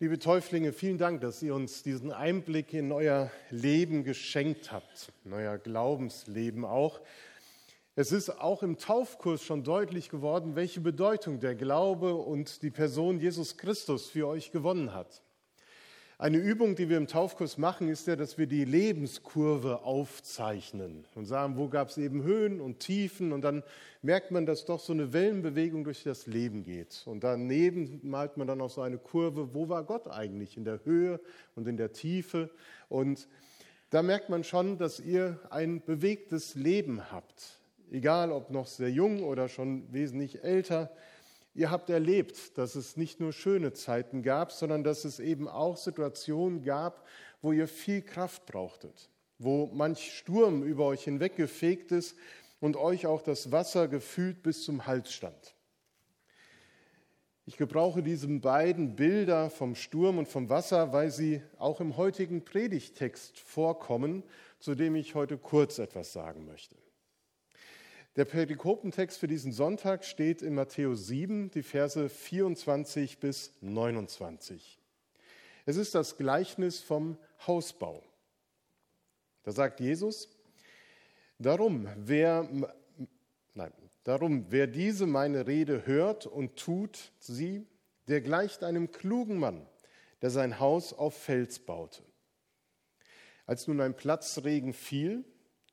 Liebe Täuflinge, vielen Dank, dass ihr uns diesen Einblick in euer Leben geschenkt habt, in euer Glaubensleben auch. Es ist auch im Taufkurs schon deutlich geworden, welche Bedeutung der Glaube und die Person Jesus Christus für euch gewonnen hat. Eine Übung, die wir im Taufkurs machen, ist ja, dass wir die Lebenskurve aufzeichnen und sagen, wo gab es eben Höhen und Tiefen und dann merkt man, dass doch so eine Wellenbewegung durch das Leben geht. Und daneben malt man dann auch so eine Kurve, wo war Gott eigentlich in der Höhe und in der Tiefe. Und da merkt man schon, dass ihr ein bewegtes Leben habt, egal ob noch sehr jung oder schon wesentlich älter. Ihr habt erlebt, dass es nicht nur schöne Zeiten gab, sondern dass es eben auch Situationen gab, wo ihr viel Kraft brauchtet, wo manch Sturm über euch hinweggefegt ist und euch auch das Wasser gefühlt bis zum Hals stand. Ich gebrauche diese beiden Bilder vom Sturm und vom Wasser, weil sie auch im heutigen Predigtext vorkommen, zu dem ich heute kurz etwas sagen möchte. Der Perikopentext für diesen Sonntag steht in Matthäus 7, die Verse 24 bis 29. Es ist das Gleichnis vom Hausbau. Da sagt Jesus, darum wer, nein, darum, wer diese meine Rede hört und tut sie, der gleicht einem klugen Mann, der sein Haus auf Fels baute. Als nun ein Platzregen fiel,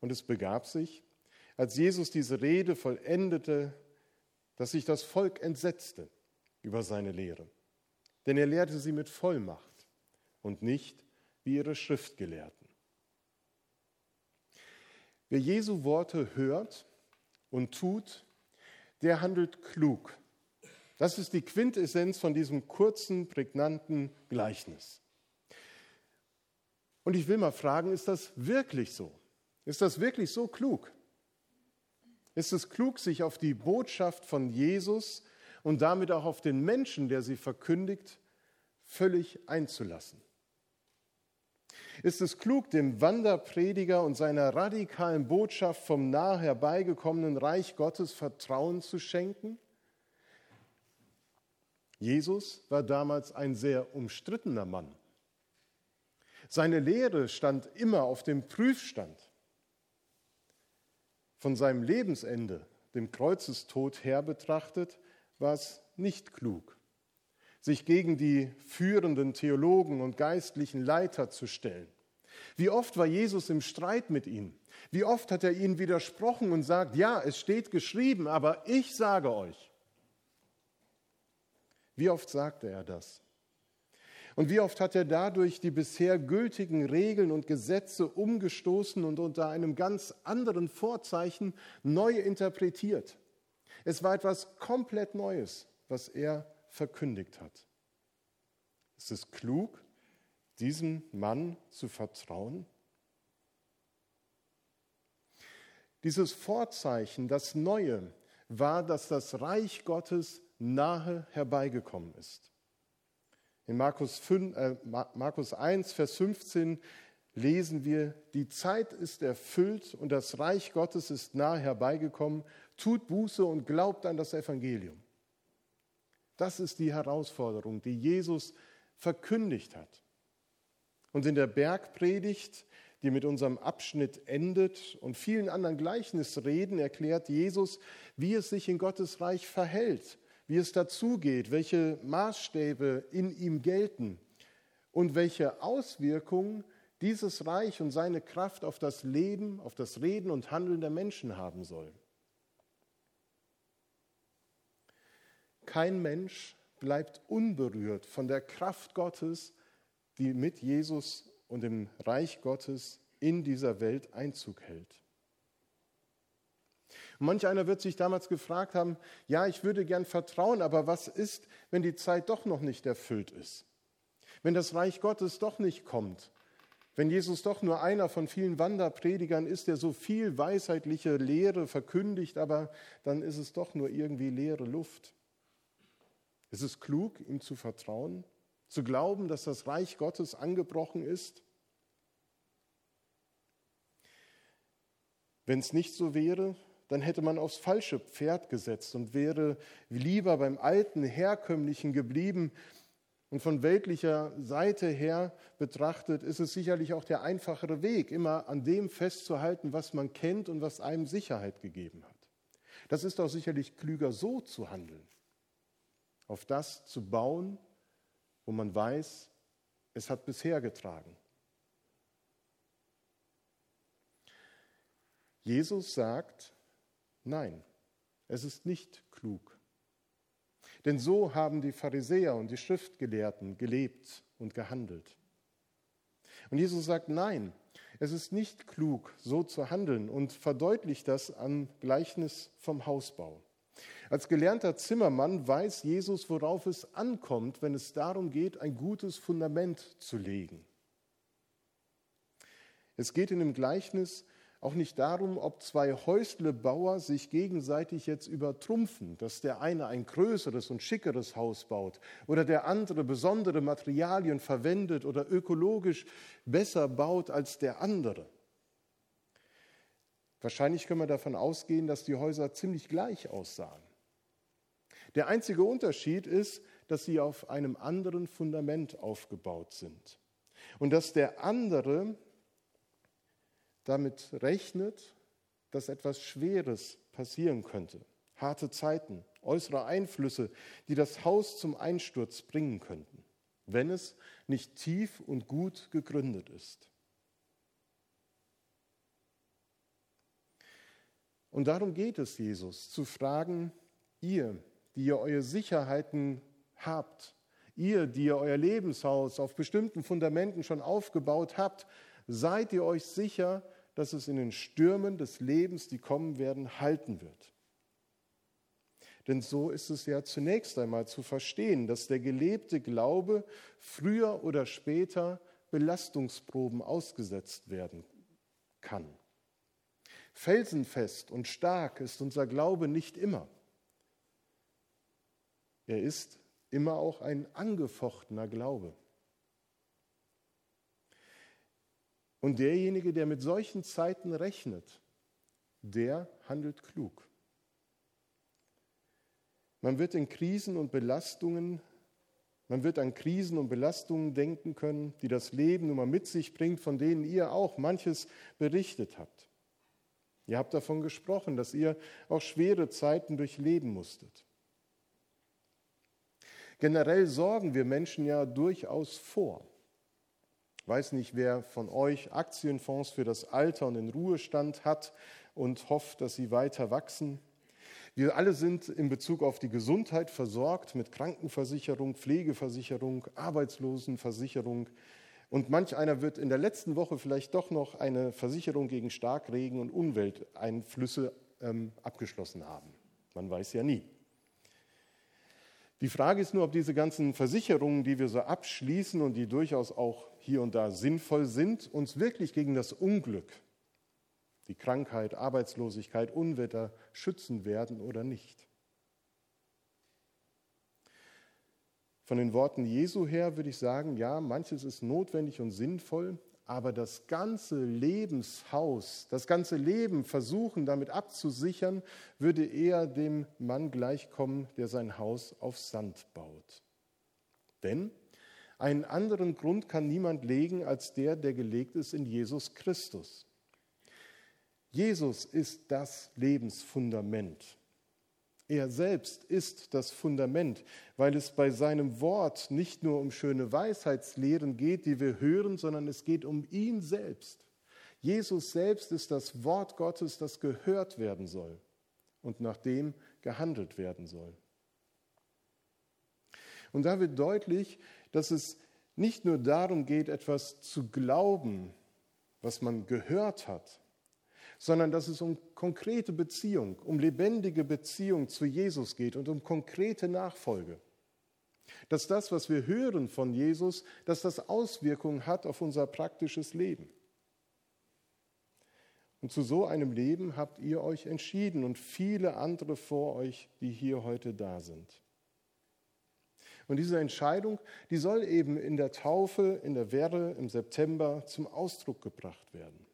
Und es begab sich, als Jesus diese Rede vollendete, dass sich das Volk entsetzte über seine Lehre. Denn er lehrte sie mit Vollmacht und nicht wie ihre Schriftgelehrten. Wer Jesu Worte hört und tut, der handelt klug. Das ist die Quintessenz von diesem kurzen, prägnanten Gleichnis. Und ich will mal fragen, ist das wirklich so? Ist das wirklich so klug? Ist es klug, sich auf die Botschaft von Jesus und damit auch auf den Menschen, der sie verkündigt, völlig einzulassen? Ist es klug, dem Wanderprediger und seiner radikalen Botschaft vom nah herbeigekommenen Reich Gottes Vertrauen zu schenken? Jesus war damals ein sehr umstrittener Mann. Seine Lehre stand immer auf dem Prüfstand von seinem Lebensende, dem Kreuzestod her betrachtet, war es nicht klug, sich gegen die führenden Theologen und geistlichen Leiter zu stellen. Wie oft war Jesus im Streit mit ihnen? Wie oft hat er ihnen widersprochen und sagt, ja, es steht geschrieben, aber ich sage euch. Wie oft sagte er das? Und wie oft hat er dadurch die bisher gültigen Regeln und Gesetze umgestoßen und unter einem ganz anderen Vorzeichen neu interpretiert. Es war etwas komplett Neues, was er verkündigt hat. Ist es klug, diesem Mann zu vertrauen? Dieses Vorzeichen, das Neue, war, dass das Reich Gottes nahe herbeigekommen ist. In Markus, 5, äh, Markus 1, Vers 15 lesen wir, die Zeit ist erfüllt und das Reich Gottes ist nahe herbeigekommen. Tut Buße und glaubt an das Evangelium. Das ist die Herausforderung, die Jesus verkündigt hat. Und in der Bergpredigt, die mit unserem Abschnitt endet und vielen anderen Gleichnisreden, erklärt Jesus, wie es sich in Gottes Reich verhält wie es dazugeht, welche Maßstäbe in ihm gelten und welche Auswirkungen dieses Reich und seine Kraft auf das Leben, auf das Reden und Handeln der Menschen haben soll. Kein Mensch bleibt unberührt von der Kraft Gottes, die mit Jesus und dem Reich Gottes in dieser Welt Einzug hält. Manch einer wird sich damals gefragt haben, ja, ich würde gern vertrauen, aber was ist, wenn die Zeit doch noch nicht erfüllt ist? Wenn das Reich Gottes doch nicht kommt, wenn Jesus doch nur einer von vielen Wanderpredigern ist, der so viel weisheitliche Lehre verkündigt, aber dann ist es doch nur irgendwie leere Luft. Ist es klug, ihm zu vertrauen, zu glauben, dass das Reich Gottes angebrochen ist? Wenn es nicht so wäre, dann hätte man aufs falsche Pferd gesetzt und wäre lieber beim alten, herkömmlichen geblieben, und von weltlicher Seite her betrachtet ist es sicherlich auch der einfachere Weg, immer an dem festzuhalten, was man kennt und was einem Sicherheit gegeben hat. Das ist auch sicherlich klüger, so zu handeln, auf das zu bauen, wo man weiß, es hat bisher getragen. Jesus sagt, nein, es ist nicht klug, denn so haben die Pharisäer und die Schriftgelehrten gelebt und gehandelt. Und Jesus sagt, nein, es ist nicht klug, so zu handeln und verdeutlicht das am Gleichnis vom Hausbau. Als gelernter Zimmermann weiß Jesus, worauf es ankommt, wenn es darum geht, ein gutes Fundament zu legen. Es geht in dem Gleichnis auch nicht darum, ob zwei Häuslebauer sich gegenseitig jetzt übertrumpfen, dass der eine ein größeres und schickeres Haus baut oder der andere besondere Materialien verwendet oder ökologisch besser baut als der andere. Wahrscheinlich können wir davon ausgehen, dass die Häuser ziemlich gleich aussahen. Der einzige Unterschied ist, dass sie auf einem anderen Fundament aufgebaut sind und dass der andere damit rechnet, dass etwas Schweres passieren könnte. Harte Zeiten, äußere Einflüsse, die das Haus zum Einsturz bringen könnten, wenn es nicht tief und gut gegründet ist. Und darum geht es Jesus, zu fragen, ihr, die ihr eure Sicherheiten habt, ihr, die ihr euer Lebenshaus auf bestimmten Fundamenten schon aufgebaut habt, seid ihr euch sicher, dass es in den Stürmen des Lebens, die kommen werden, halten wird. Denn so ist es ja zunächst einmal zu verstehen, dass der gelebte Glaube früher oder später Belastungsproben ausgesetzt werden kann. Felsenfest und stark ist unser Glaube nicht immer. Er ist immer auch ein angefochtener Glaube. Und derjenige, der mit solchen Zeiten rechnet, der handelt klug. Man wird in Krisen und Belastungen, man wird an Krisen und Belastungen denken können, die das Leben nun mal mit sich bringt, von denen ihr auch manches berichtet habt. Ihr habt davon gesprochen, dass ihr auch schwere Zeiten durchleben musstet. Generell sorgen wir Menschen ja durchaus vor weiß nicht, wer von euch Aktienfonds für das Alter und den Ruhestand hat und hofft, dass sie weiter wachsen. Wir alle sind in Bezug auf die Gesundheit versorgt mit Krankenversicherung, Pflegeversicherung, Arbeitslosenversicherung. Und manch einer wird in der letzten Woche vielleicht doch noch eine Versicherung gegen Starkregen und Umwelteinflüsse ähm, abgeschlossen haben. Man weiß ja nie. Die Frage ist nur, ob diese ganzen Versicherungen, die wir so abschließen und die durchaus auch hier und da sinnvoll sind, uns wirklich gegen das Unglück, die Krankheit, Arbeitslosigkeit, Unwetter schützen werden oder nicht. Von den Worten Jesu her würde ich sagen, ja, manches ist notwendig und sinnvoll, aber das ganze Lebenshaus, das ganze Leben versuchen damit abzusichern, würde eher dem Mann gleichkommen, der sein Haus auf Sand baut. Denn einen anderen Grund kann niemand legen als der, der gelegt ist in Jesus Christus. Jesus ist das Lebensfundament. Er selbst ist das Fundament, weil es bei seinem Wort nicht nur um schöne Weisheitslehren geht, die wir hören, sondern es geht um ihn selbst. Jesus selbst ist das Wort Gottes, das gehört werden soll und nach dem gehandelt werden soll. Und da wird deutlich, dass es nicht nur darum geht, etwas zu glauben, was man gehört hat, sondern dass es um konkrete Beziehung, um lebendige Beziehung zu Jesus geht und um konkrete Nachfolge. dass das, was wir hören von Jesus, dass das Auswirkungen hat auf unser praktisches Leben. Und zu so einem Leben habt ihr euch entschieden und viele andere vor euch, die hier heute da sind. Und diese Entscheidung, die soll eben in der Taufe, in der Werre im September zum Ausdruck gebracht werden.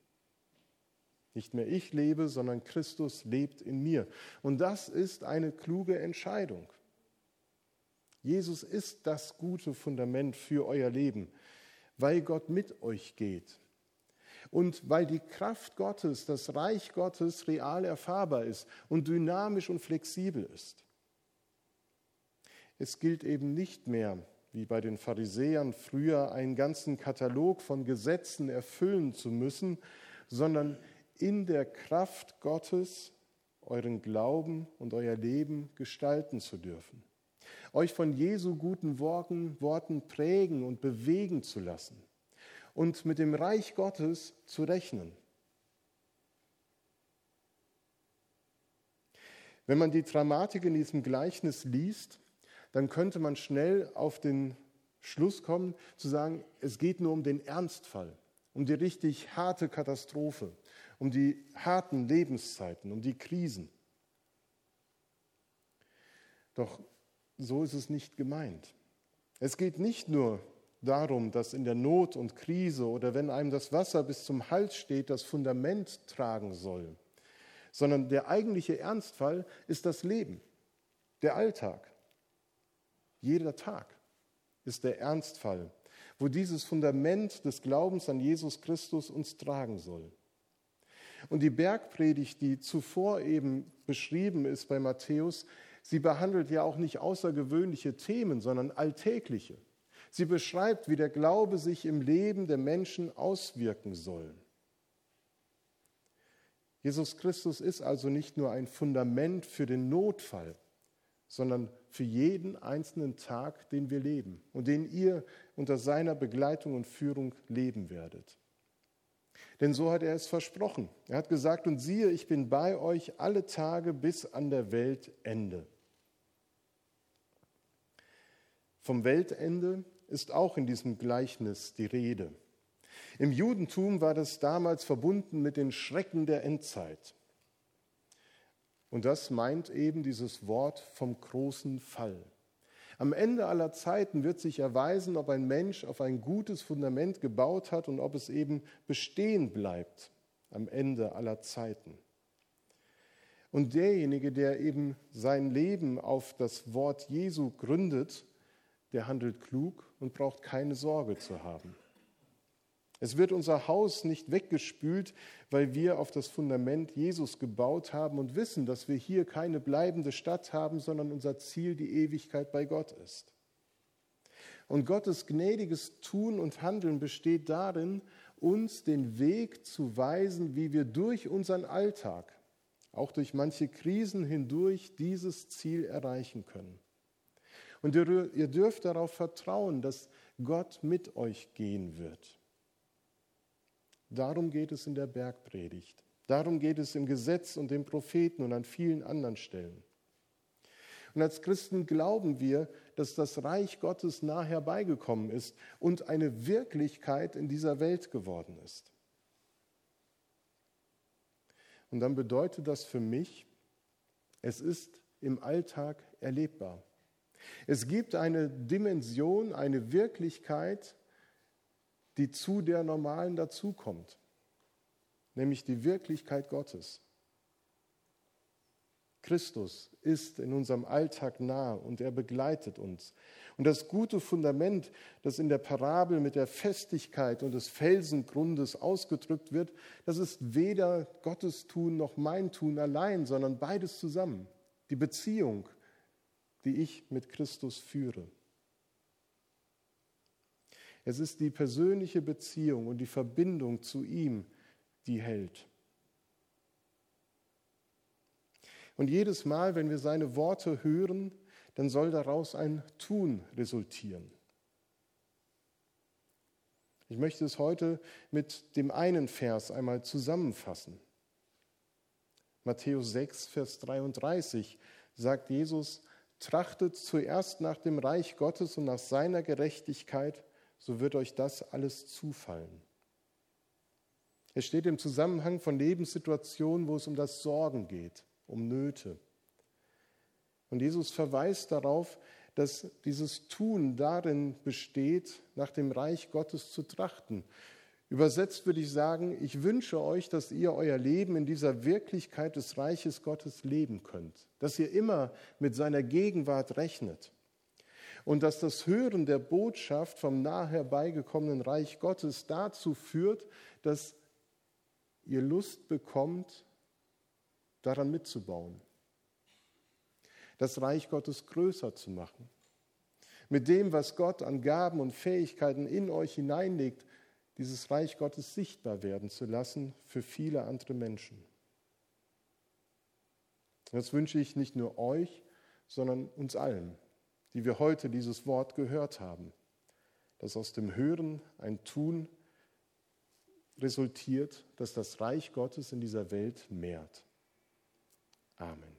Nicht mehr ich lebe, sondern Christus lebt in mir. Und das ist eine kluge Entscheidung. Jesus ist das gute Fundament für euer Leben, weil Gott mit euch geht. Und weil die Kraft Gottes, das Reich Gottes real erfahrbar ist und dynamisch und flexibel ist. Es gilt eben nicht mehr, wie bei den Pharisäern früher, einen ganzen Katalog von Gesetzen erfüllen zu müssen, sondern in der Kraft Gottes euren Glauben und euer Leben gestalten zu dürfen. Euch von Jesu guten Worten, Worten prägen und bewegen zu lassen und mit dem Reich Gottes zu rechnen. Wenn man die Dramatik in diesem Gleichnis liest, dann könnte man schnell auf den Schluss kommen, zu sagen, es geht nur um den Ernstfall, um die richtig harte Katastrophe, um die harten Lebenszeiten, um die Krisen. Doch so ist es nicht gemeint. Es geht nicht nur darum, dass in der Not und Krise oder wenn einem das Wasser bis zum Hals steht, das Fundament tragen soll, sondern der eigentliche Ernstfall ist das Leben, der Alltag. Jeder Tag ist der Ernstfall, wo dieses Fundament des Glaubens an Jesus Christus uns tragen soll. Und die Bergpredigt, die zuvor eben beschrieben ist bei Matthäus, sie behandelt ja auch nicht außergewöhnliche Themen, sondern alltägliche. Sie beschreibt, wie der Glaube sich im Leben der Menschen auswirken soll. Jesus Christus ist also nicht nur ein Fundament für den Notfall, sondern für jeden einzelnen Tag, den wir leben und den ihr unter seiner Begleitung und Führung leben werdet. Denn so hat er es versprochen. Er hat gesagt, und siehe, ich bin bei euch alle Tage bis an der Weltende. Vom Weltende ist auch in diesem Gleichnis die Rede. Im Judentum war das damals verbunden mit den Schrecken der Endzeit. Und das meint eben dieses Wort vom großen Fall. Am Ende aller Zeiten wird sich erweisen, ob ein Mensch auf ein gutes Fundament gebaut hat und ob es eben bestehen bleibt am Ende aller Zeiten. Und derjenige, der eben sein Leben auf das Wort Jesu gründet, der handelt klug und braucht keine Sorge zu haben. Es wird unser Haus nicht weggespült, weil wir auf das Fundament Jesus gebaut haben und wissen, dass wir hier keine bleibende Stadt haben, sondern unser Ziel die Ewigkeit bei Gott ist. Und Gottes gnädiges Tun und Handeln besteht darin, uns den Weg zu weisen, wie wir durch unseren Alltag, auch durch manche Krisen hindurch, dieses Ziel erreichen können. Und ihr, dürft darauf vertrauen, dass Gott mit euch gehen wird. Darum geht es in der Bergpredigt. Darum geht es im Gesetz und den Propheten und an vielen anderen Stellen. Und als Christen glauben wir, dass das Reich Gottes nah herbeigekommen ist und eine Wirklichkeit in dieser Welt geworden ist. Und dann bedeutet das für mich, es ist im Alltag erlebbar. Es gibt eine Dimension, eine Wirklichkeit, die zu der normalen dazukommt, nämlich die Wirklichkeit Gottes. Christus ist in unserem Alltag nah und er begleitet uns. Und das gute Fundament, das in der Parabel mit der Festigkeit und des Felsengrundes ausgedrückt wird, das ist weder Gottes Tun noch mein Tun allein, sondern beides zusammen. Die Beziehung, die ich mit Christus führe. Es ist die persönliche Beziehung und die Verbindung zu ihm, die hält. Und jedes Mal, wenn wir seine Worte hören, dann soll daraus ein Tun resultieren. Ich möchte es heute mit dem einen Vers einmal zusammenfassen. Matthäus 6, Vers 33 sagt Jesus, Trachtet zuerst nach dem Reich Gottes und nach seiner Gerechtigkeit, so wird euch das alles zufallen. Es steht im Zusammenhang von Lebenssituationen, wo es um das Sorgen geht, um Nöte. Und Jesus verweist darauf, dass dieses Tun darin besteht, nach dem Reich Gottes zu trachten. Übersetzt würde ich sagen, ich wünsche euch, dass ihr euer Leben in dieser Wirklichkeit des Reiches Gottes leben könnt, dass ihr immer mit seiner Gegenwart rechnet und dass das Hören der Botschaft vom nah herbeigekommenen Reich Gottes dazu führt, dass ihr Lust bekommt, daran mitzubauen, das Reich Gottes größer zu machen, mit dem, was Gott an Gaben und Fähigkeiten in euch hineinlegt, dieses Reich Gottes sichtbar werden zu lassen für viele andere Menschen. Das wünsche ich nicht nur euch, sondern uns allen, die wir heute dieses Wort gehört haben, dass aus dem Hören ein Tun resultiert, dass das Reich Gottes in dieser Welt mehrt. Amen.